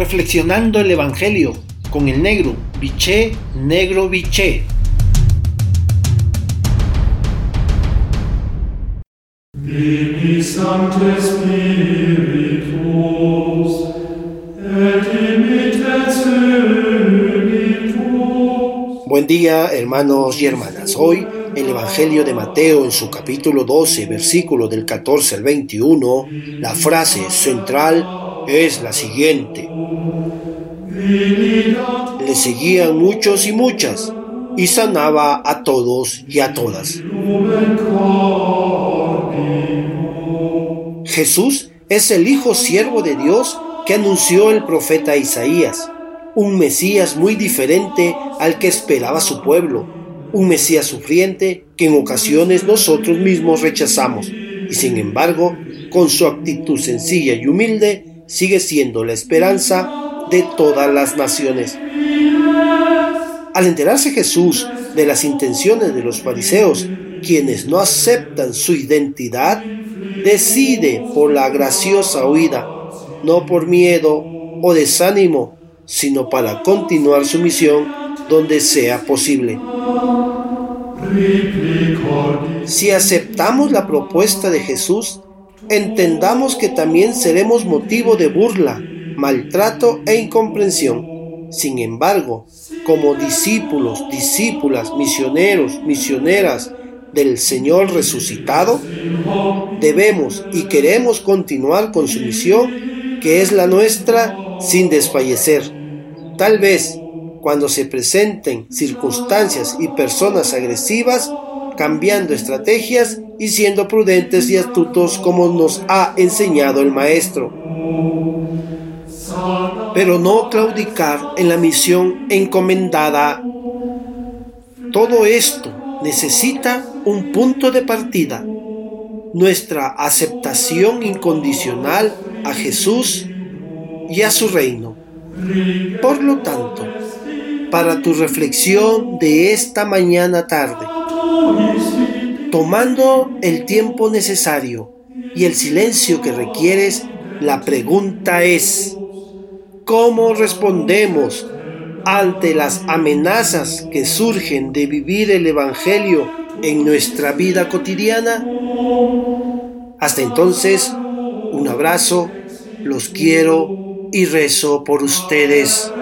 reflexionando el Evangelio con el negro, biché, negro, biché. Buen día, hermanos y hermanas. Hoy el Evangelio de Mateo en su capítulo 12, versículo del 14 al 21, la frase central es la siguiente. Le seguían muchos y muchas y sanaba a todos y a todas. Jesús es el Hijo siervo de Dios que anunció el profeta Isaías, un Mesías muy diferente al que esperaba su pueblo, un Mesías sufriente que en ocasiones nosotros mismos rechazamos y sin embargo, con su actitud sencilla y humilde, sigue siendo la esperanza de todas las naciones. Al enterarse Jesús de las intenciones de los fariseos, quienes no aceptan su identidad, decide por la graciosa huida, no por miedo o desánimo, sino para continuar su misión donde sea posible. Si aceptamos la propuesta de Jesús, entendamos que también seremos motivo de burla, maltrato e incomprensión. Sin embargo, como discípulos, discípulas, misioneros, misioneras del Señor resucitado, debemos y queremos continuar con su misión, que es la nuestra, sin desfallecer. Tal vez cuando se presenten circunstancias y personas agresivas, cambiando estrategias y siendo prudentes y astutos como nos ha enseñado el Maestro. Pero no claudicar en la misión encomendada. Todo esto necesita un punto de partida, nuestra aceptación incondicional a Jesús y a su reino. Por lo tanto, para tu reflexión de esta mañana tarde, tomando el tiempo necesario y el silencio que requieres, la pregunta es, ¿cómo respondemos ante las amenazas que surgen de vivir el Evangelio en nuestra vida cotidiana? Hasta entonces, un abrazo, los quiero y rezo por ustedes.